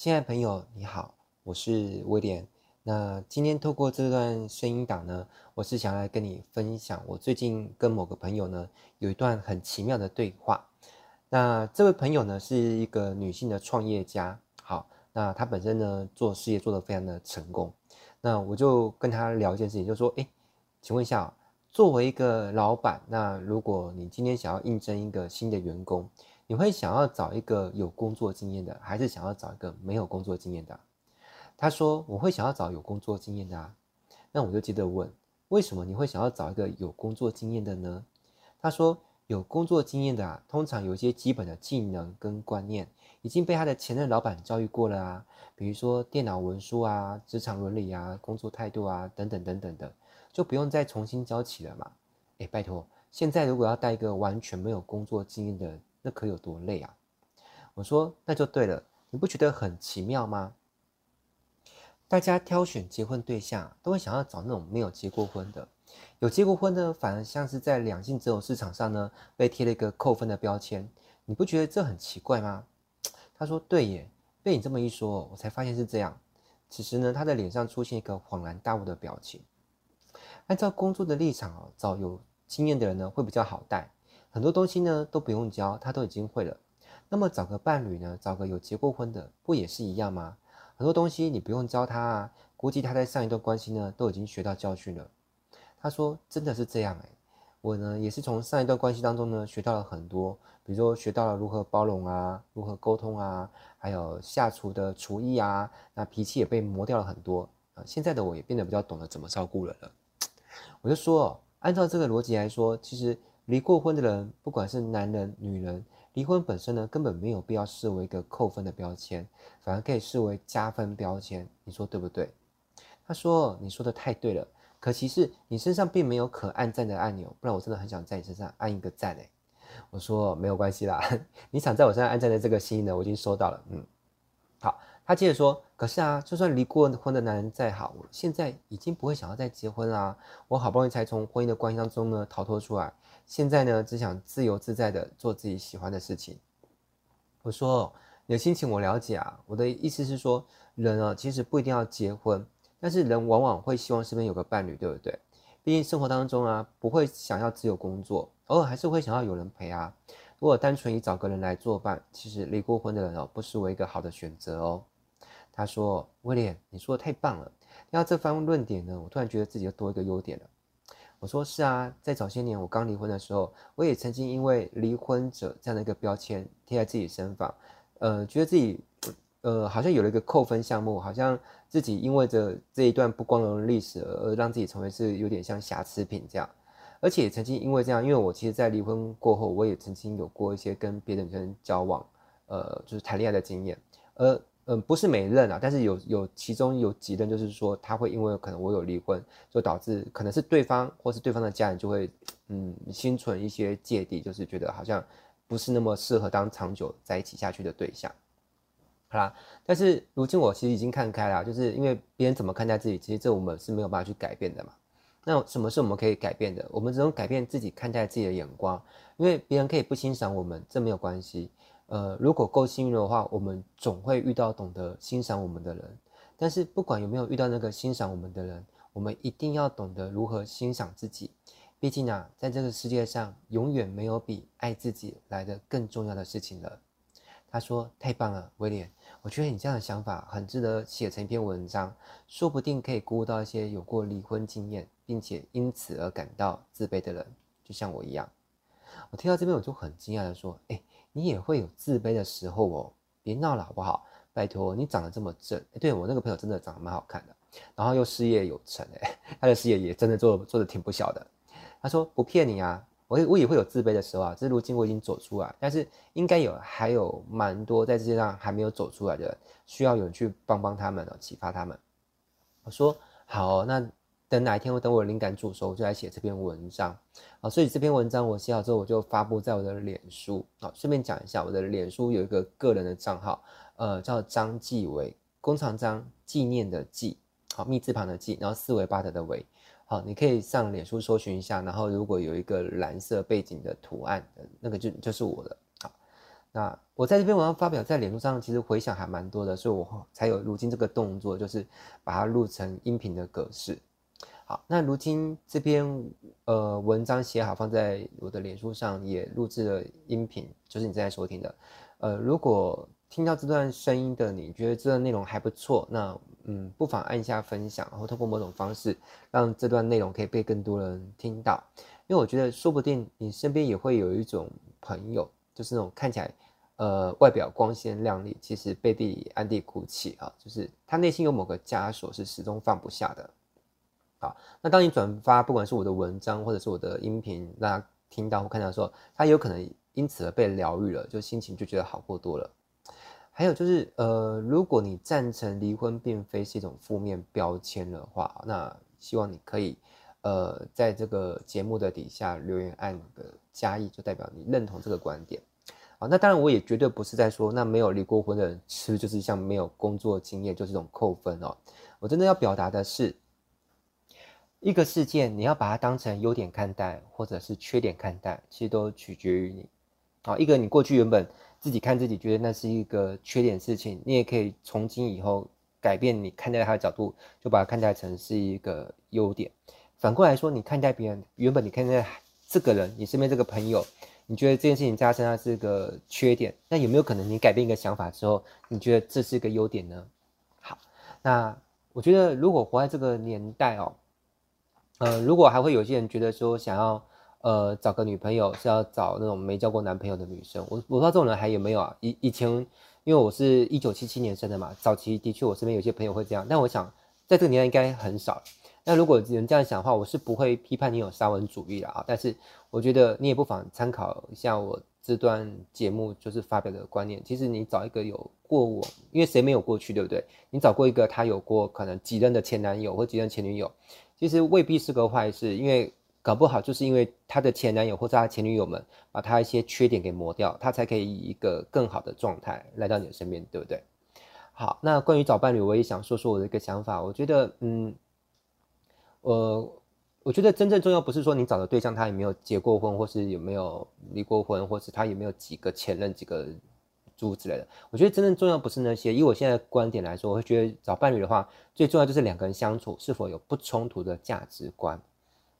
亲爱的朋友，你好，我是威廉。那今天透过这段声音档呢，我是想来跟你分享我最近跟某个朋友呢有一段很奇妙的对话。那这位朋友呢是一个女性的创业家，好，那她本身呢做事业做得非常的成功。那我就跟她聊一件事情，就说，诶，请问一下，作为一个老板，那如果你今天想要应征一个新的员工，你会想要找一个有工作经验的，还是想要找一个没有工作经验的？他说：“我会想要找有工作经验的啊。”那我就接着问：“为什么你会想要找一个有工作经验的呢？”他说：“有工作经验的啊，通常有一些基本的技能跟观念已经被他的前任老板教育过了啊，比如说电脑文书啊、职场伦理啊、工作态度啊等等等等的，就不用再重新教起了嘛。”哎，拜托，现在如果要带一个完全没有工作经验的，那可有多累啊！我说那就对了，你不觉得很奇妙吗？大家挑选结婚对象都会想要找那种没有结过婚的，有结过婚的反而像是在两性择偶市场上呢被贴了一个扣分的标签，你不觉得这很奇怪吗？他说对耶，被你这么一说，我才发现是这样。此时呢，他的脸上出现一个恍然大悟的表情。按照工作的立场哦，找有经验的人呢会比较好带。很多东西呢都不用教，他都已经会了。那么找个伴侣呢，找个有结过婚的，不也是一样吗？很多东西你不用教他啊，估计他在上一段关系呢都已经学到教训了。他说真的是这样诶，我呢也是从上一段关系当中呢学到了很多，比如说学到了如何包容啊，如何沟通啊，还有下厨的厨艺啊，那脾气也被磨掉了很多啊。现在的我也变得比较懂得怎么照顾人了。我就说，按照这个逻辑来说，其实。离过婚的人，不管是男人、女人，离婚本身呢，根本没有必要视为一个扣分的标签，反而可以视为加分标签。你说对不对？他说：“你说的太对了，可惜是你身上并没有可按赞的按钮，不然我真的很想在你身上按一个赞诶。”我说：“没有关系啦，你想在我身上按赞的这个心意呢，我已经收到了。”嗯，好。他接着说：“可是啊，就算离过婚的男人再好，我现在已经不会想要再结婚啦。我好不容易才从婚姻的关系当中呢逃脱出来。”现在呢，只想自由自在的做自己喜欢的事情。我说，你的心情我了解啊。我的意思是说，人啊，其实不一定要结婚，但是人往往会希望身边有个伴侣，对不对？毕竟生活当中啊，不会想要只有工作，偶尔还是会想要有人陪啊。如果单纯以找个人来作伴，其实离过婚的人哦，不失为一个好的选择哦。他说，威廉，你说的太棒了。听到这番论点呢，我突然觉得自己又多一个优点了。我说是啊，在早些年我刚离婚的时候，我也曾经因为离婚者这样的一个标签贴在自己身上，呃，觉得自己，呃，好像有了一个扣分项目，好像自己因为着这一段不光荣的历史而让自己成为是有点像瑕疵品这样，而且曾经因为这样，因为我其实在离婚过后，我也曾经有过一些跟别的女生交往，呃，就是谈恋爱的经验，而。嗯，不是每任啊，但是有有其中有几任，就是说他会因为可能我有离婚，就导致可能是对方或是对方的家人就会嗯心存一些芥蒂，就是觉得好像不是那么适合当长久在一起下去的对象。好啦，但是如今我其实已经看开了，就是因为别人怎么看待自己，其实这我们是没有办法去改变的嘛。那什么是我们可以改变的？我们只能改变自己看待自己的眼光，因为别人可以不欣赏我们，这没有关系。呃，如果够幸运的话，我们总会遇到懂得欣赏我们的人。但是不管有没有遇到那个欣赏我们的人，我们一定要懂得如何欣赏自己。毕竟啊，在这个世界上，永远没有比爱自己来的更重要的事情了。他说：“太棒了，威廉，我觉得你这样的想法很值得写成一篇文章，说不定可以鼓舞到一些有过离婚经验，并且因此而感到自卑的人，就像我一样。”我听到这边，我就很惊讶地说：“哎。”你也会有自卑的时候哦，别闹了好不好？拜托，你长得这么正，哎，对，我那个朋友真的长得蛮好看的，然后又事业有成，哎，他的事业也真的做做得挺不小的。他说不骗你啊，我我也会有自卑的时候啊，只是如今我已经走出来，但是应该有还有蛮多在世界上还没有走出来的，需要有人去帮帮他们哦，启发他们。我说好，那。等哪一天我等我灵感煮熟，我就来写这篇文章啊！所以这篇文章我写好之后，我就发布在我的脸书啊。顺便讲一下，我的脸书有一个个人的账号，呃，叫张继伟，弓长张，纪念的纪，好，密字旁的纪，然后四维八德的维，好，你可以上脸书搜寻一下，然后如果有一个蓝色背景的图案，那个就就是我的。好，那我在这篇文章发表在脸书上，其实回响还蛮多的，所以我才有如今这个动作，就是把它录成音频的格式。好，那如今这篇呃文章写好，放在我的脸书上，也录制了音频，就是你正在收听的。呃，如果听到这段声音的你觉得这段内容还不错，那嗯，不妨按下分享，然后通过某种方式让这段内容可以被更多人听到。因为我觉得说不定你身边也会有一种朋友，就是那种看起来呃外表光鲜亮丽，其实背地里暗地哭泣啊，就是他内心有某个枷锁是始终放不下的。好，那当你转发不管是我的文章或者是我的音频，让他听到或看到的时候，他有可能因此而被疗愈了，就心情就觉得好过多了。还有就是，呃，如果你赞成离婚并非是一种负面标签的话，那希望你可以，呃，在这个节目的底下留言按个加一，就代表你认同这个观点。好，那当然我也绝对不是在说，那没有离过婚的人吃就是像没有工作经验，就是这种扣分哦。我真的要表达的是，一个事件你要把它当成优点看待，或者是缺点看待，其实都取决于你。好，一个你过去原本。自己看自己，觉得那是一个缺点事情，你也可以从今以后改变你看待他的角度，就把它看待成是一个优点。反过来说，你看待别人，原本你看待这个人，你身边这个朋友，你觉得这件事情在他身上是个缺点，那有没有可能你改变一个想法之后，你觉得这是一个优点呢？好，那我觉得如果活在这个年代哦，呃，如果还会有些人觉得说想要。呃，找个女朋友是要找那种没交过男朋友的女生。我我不知道这种人还有没有啊？以以前，因为我是一九七七年生的嘛，早期的确我身边有些朋友会这样。但我想，在这个年代应该很少。那如果有人这样想的话，我是不会批判你有沙文主义的啊。但是我觉得你也不妨参考一下我这段节目就是发表的观念。其实你找一个有过往，因为谁没有过去，对不对？你找过一个他有过可能几任的前男友或几任前女友，其实未必是个坏事，因为。搞不好就是因为他的前男友或者他前女友们把他一些缺点给磨掉，他才可以以一个更好的状态来到你的身边，对不对？好，那关于找伴侣，我也想说说我的一个想法。我觉得，嗯，呃，我觉得真正重要不是说你找的对象他有没有结过婚，或是有没有离过婚，或是他有没有几个前任、几个猪之类的。我觉得真正重要不是那些。以我现在的观点来说，我会觉得找伴侣的话，最重要就是两个人相处是否有不冲突的价值观。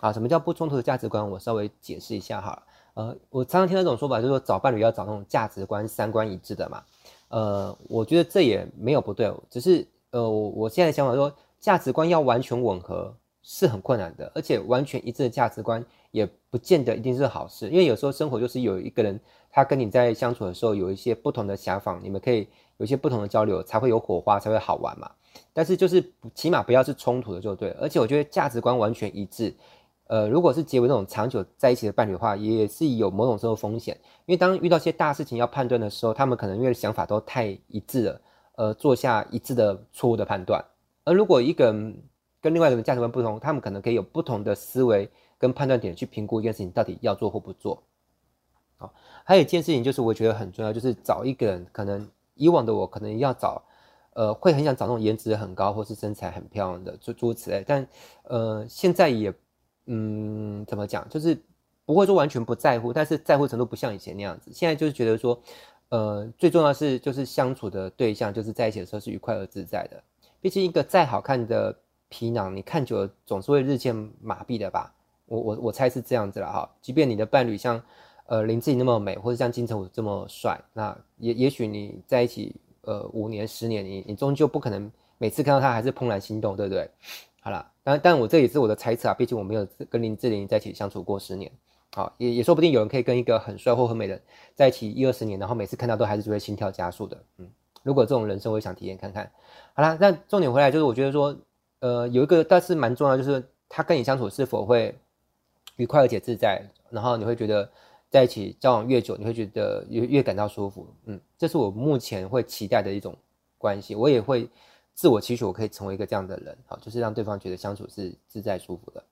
啊，什么叫不冲突的价值观？我稍微解释一下哈。呃，我常常听到一种说法，就是说找伴侣要找那种价值观、三观一致的嘛。呃，我觉得这也没有不对，只是呃，我现在的想法说，价值观要完全吻合是很困难的，而且完全一致的价值观也不见得一定是好事，因为有时候生活就是有一个人他跟你在相处的时候有一些不同的想法，你们可以有一些不同的交流，才会有火花，才会好玩嘛。但是就是起码不要是冲突的就对，而且我觉得价值观完全一致。呃，如果是结为那种长久在一起的伴侣的话，也是有某种时候风险，因为当遇到些大事情要判断的时候，他们可能因为想法都太一致了，呃，做下一致的错误的判断。而如果一个跟另外一个人价值观不同，他们可能可以有不同的思维跟判断点去评估一件事情到底要做或不做。好，还有一件事情就是我觉得很重要，就是找一个人，可能以往的我可能要找，呃，会很想找那种颜值很高或是身材很漂亮的诸诸如此类，但呃，现在也。嗯，怎么讲？就是不会说完全不在乎，但是在乎程度不像以前那样子。现在就是觉得说，呃，最重要是就是相处的对象，就是在一起的时候是愉快而自在的。毕竟一个再好看的皮囊，你看久了总是会日渐麻痹的吧？我我我猜是这样子了哈。即便你的伴侣像呃林志颖那么美，或者像金城武这么帅，那也也许你在一起呃五年十年，你你终究不可能每次看到他还是怦然心动，对不对？好了，但但我这也是我的猜测啊，毕竟我没有跟林志玲在一起相处过十年，好，也也说不定有人可以跟一个很帅或很美的在一起一二十年，然后每次看到都还是就会心跳加速的，嗯，如果这种人生我也想体验看看。好啦，那重点回来就是我觉得说，呃，有一个但是蛮重要，就是他跟你相处是否会愉快而且自在，然后你会觉得在一起交往越久，你会觉得越越感到舒服，嗯，这是我目前会期待的一种关系，我也会。自我期许，我可以成为一个这样的人，好，就是让对方觉得相处是自在舒服的。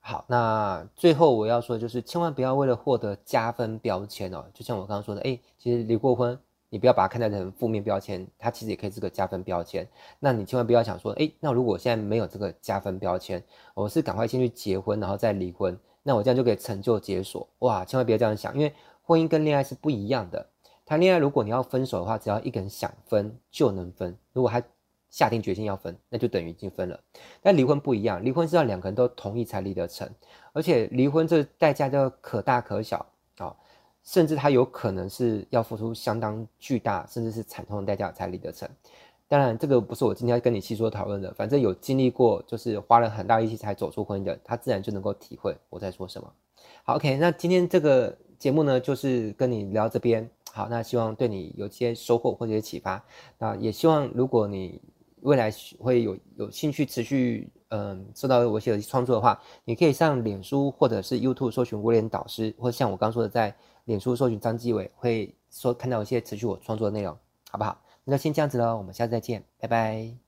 好，那最后我要说就是，千万不要为了获得加分标签哦，就像我刚刚说的，哎，其实离过婚，你不要把它看待成负面标签，它其实也可以是个加分标签。那你千万不要想说，哎，那如果现在没有这个加分标签，我是赶快先去结婚，然后再离婚，那我这样就可以成就解锁。哇，千万不要这样想，因为婚姻跟恋爱是不一样的。谈恋爱如果你要分手的话，只要一个人想分就能分。如果他下定决心要分，那就等于已经分了。但离婚不一样，离婚是要两个人都同意才离得成，而且离婚这代价就可大可小、甚至他有可能是要付出相当巨大，甚至是惨痛的代价才离得成。当然，这个不是我今天要跟你细说讨论的。反正有经历过，就是花了很大力气才走出婚姻的，他自然就能够体会我在说什么。好，OK，那今天这个节目呢，就是跟你聊这边。好，那希望对你有些收获或者启发。那也希望如果你未来会有有兴趣持续嗯收到我写的创作的话，你可以上脸书或者是 YouTube 搜寻威廉导师，或者像我刚说的，在脸书搜寻张继伟，会说看到一些持续我创作的内容，好不好？那先这样子喽，我们下次再见，拜拜。